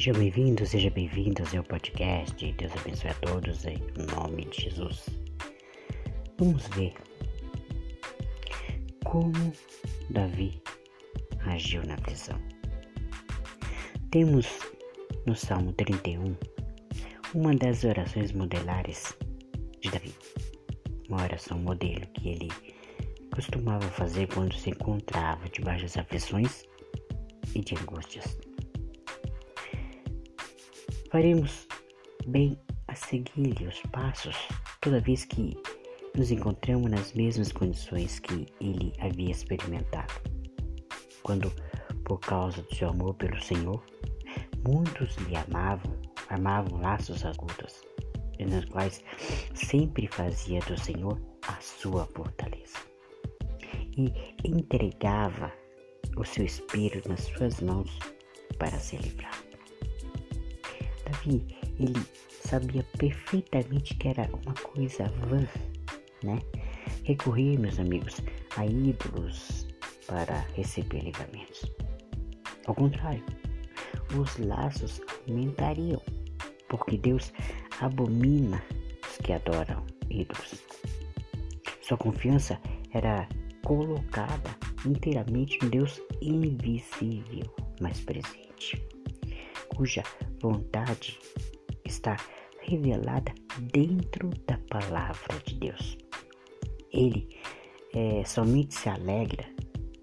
Seja bem-vindo, seja bem-vindo ao seu podcast. Deus abençoe a todos em nome de Jesus. Vamos ver como Davi agiu na prisão. Temos no Salmo 31 uma das orações modelares de Davi. Uma oração modelo que ele costumava fazer quando se encontrava debaixo das aflições e de angústias. Faremos bem a seguir-lhe os passos toda vez que nos encontramos nas mesmas condições que ele havia experimentado. Quando, por causa do seu amor pelo Senhor, muitos lhe amavam, armavam laços agudos, nos quais sempre fazia do Senhor a sua fortaleza e entregava o seu espírito nas suas mãos para se livrar. Ele sabia perfeitamente que era uma coisa vã, né? Recorrer, meus amigos, a ídolos para receber livramentos. Ao contrário, os laços aumentariam, porque Deus abomina os que adoram ídolos. Sua confiança era colocada inteiramente no Deus invisível, mas presente, cuja vontade está revelada dentro da palavra de Deus. Ele é, somente se alegra,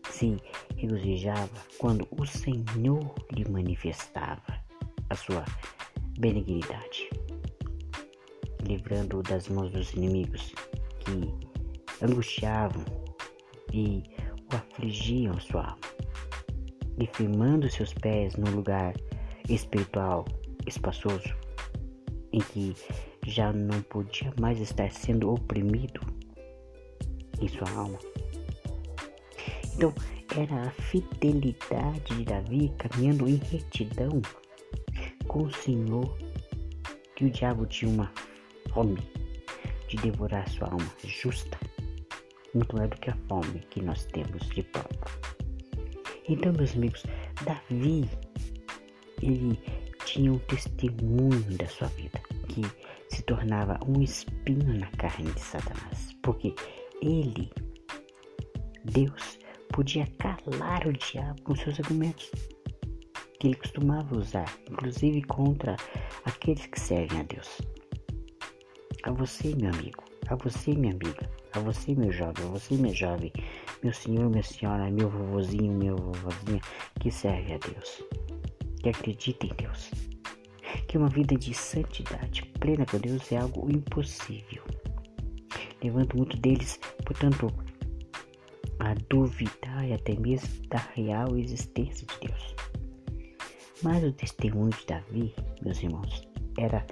se regozijava quando o Senhor lhe manifestava a sua benignidade, livrando-o das mãos dos inimigos que angustiavam e o afligiam sua alma, e firmando seus pés no lugar espiritual espaçoso, em que já não podia mais estar sendo oprimido em sua alma. Então, era a fidelidade de Davi caminhando em retidão com o Senhor que o diabo tinha uma fome de devorar sua alma justa, muito mais do que a fome que nós temos de pão. Então, meus amigos, Davi ele tinha um testemunho da sua vida que se tornava um espinho na carne de Satanás, porque ele, Deus, podia calar o diabo com seus argumentos que ele costumava usar, inclusive contra aqueles que servem a Deus. A você, meu amigo, a você, minha amiga, a você, meu jovem, a você, minha jovem, meu senhor, minha senhora, meu vovozinho, meu vovozinha que serve a Deus que acredita em Deus. Que uma vida de santidade plena com Deus é algo impossível. Levanto muito deles, portanto, a duvidar e até mesmo da real existência de Deus. Mas o testemunho de Davi, meus irmãos, era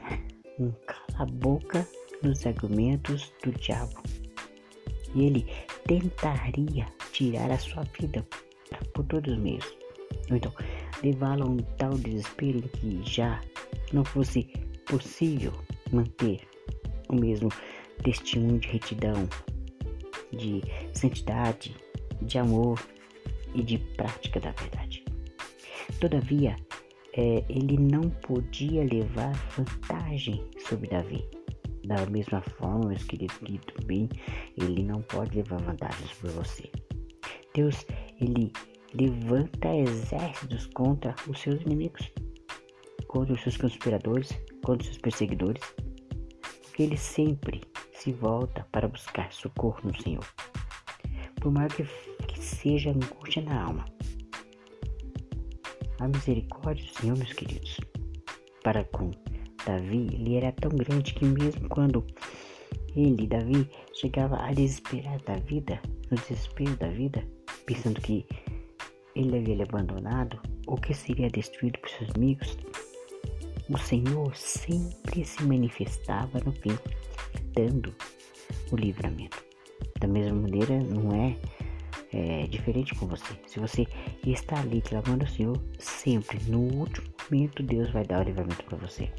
um cala-boca nos argumentos do diabo. E ele tentaria tirar a sua vida por todos os meios. Então, levá-lo a um tal desespero em que já não fosse possível manter o mesmo testemunho de retidão, de santidade, de amor e de prática da verdade. Todavia, é, ele não podia levar vantagem sobre Davi. Da mesma forma, meus queridos, que também ele não pode levar vantagem sobre você. Deus, ele levanta exércitos contra os seus inimigos, contra os seus conspiradores, contra os seus perseguidores, porque ele sempre se volta para buscar socorro no Senhor, por mais que, que seja angústia na alma. A misericórdia do Senhor, meus queridos, para com Davi, ele era tão grande que mesmo quando ele, Davi, chegava a desesperar da vida, no desespero da vida, pensando que ele havia abandonado ou que seria destruído por seus amigos, o Senhor sempre se manifestava no fim, dando o livramento. Da mesma maneira, não é, é diferente com você. Se você está ali clamando ao Senhor, sempre no último momento Deus vai dar o livramento para você.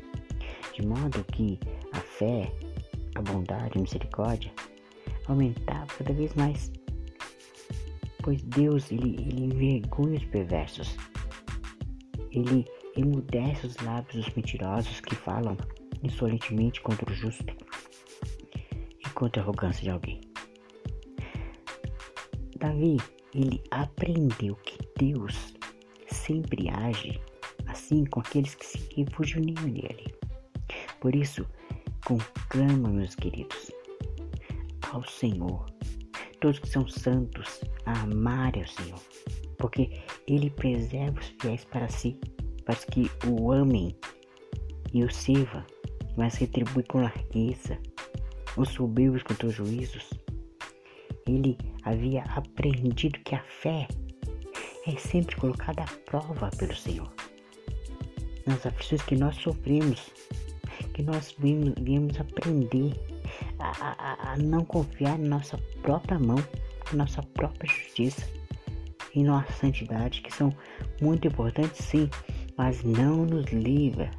De modo que a fé, a bondade, a misericórdia aumentava cada vez mais pois Deus ele, ele envergonha os perversos. Ele emudece os lábios dos mentirosos que falam insolentemente contra o justo e contra a arrogância de alguém. Davi, ele aprendeu que Deus sempre age assim com aqueles que se refugiam nele. Por isso, conclama, meus queridos, ao Senhor, todos que são santos, a amarem ao Senhor, porque Ele preserva os fiéis para si, para que o amem e o sirva, mas retribui com largueza os soberbos contra os juízos. Ele havia aprendido que a fé é sempre colocada à prova pelo Senhor. Nas aflições que nós sofremos, que nós viemos, viemos aprender a, a, a não confiar em nossa própria mão, em nossa própria justiça, em nossa santidade, que são muito importantes sim, mas não nos livra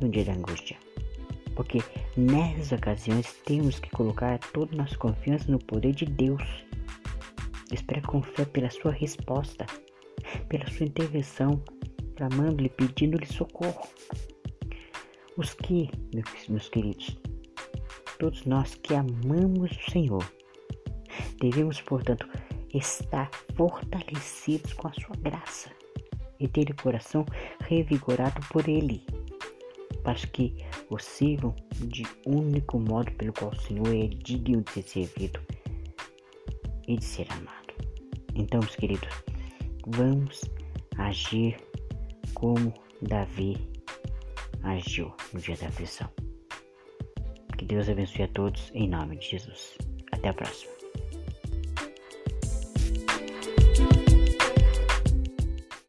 no dia da angústia. Porque nessas ocasiões temos que colocar toda nossa confiança no poder de Deus. Espera com fé pela sua resposta, pela sua intervenção, clamando-lhe, pedindo-lhe socorro. Os que, meus queridos, todos nós que amamos o Senhor, devemos, portanto, estar fortalecidos com a sua graça e ter o coração revigorado por Ele, para que o sirvam de único modo pelo qual o Senhor é digno de ser servido e de ser amado. Então, meus queridos, vamos agir como Davi agiu no dia da aflição. Que Deus abençoe a todos em nome de Jesus. Até a próxima.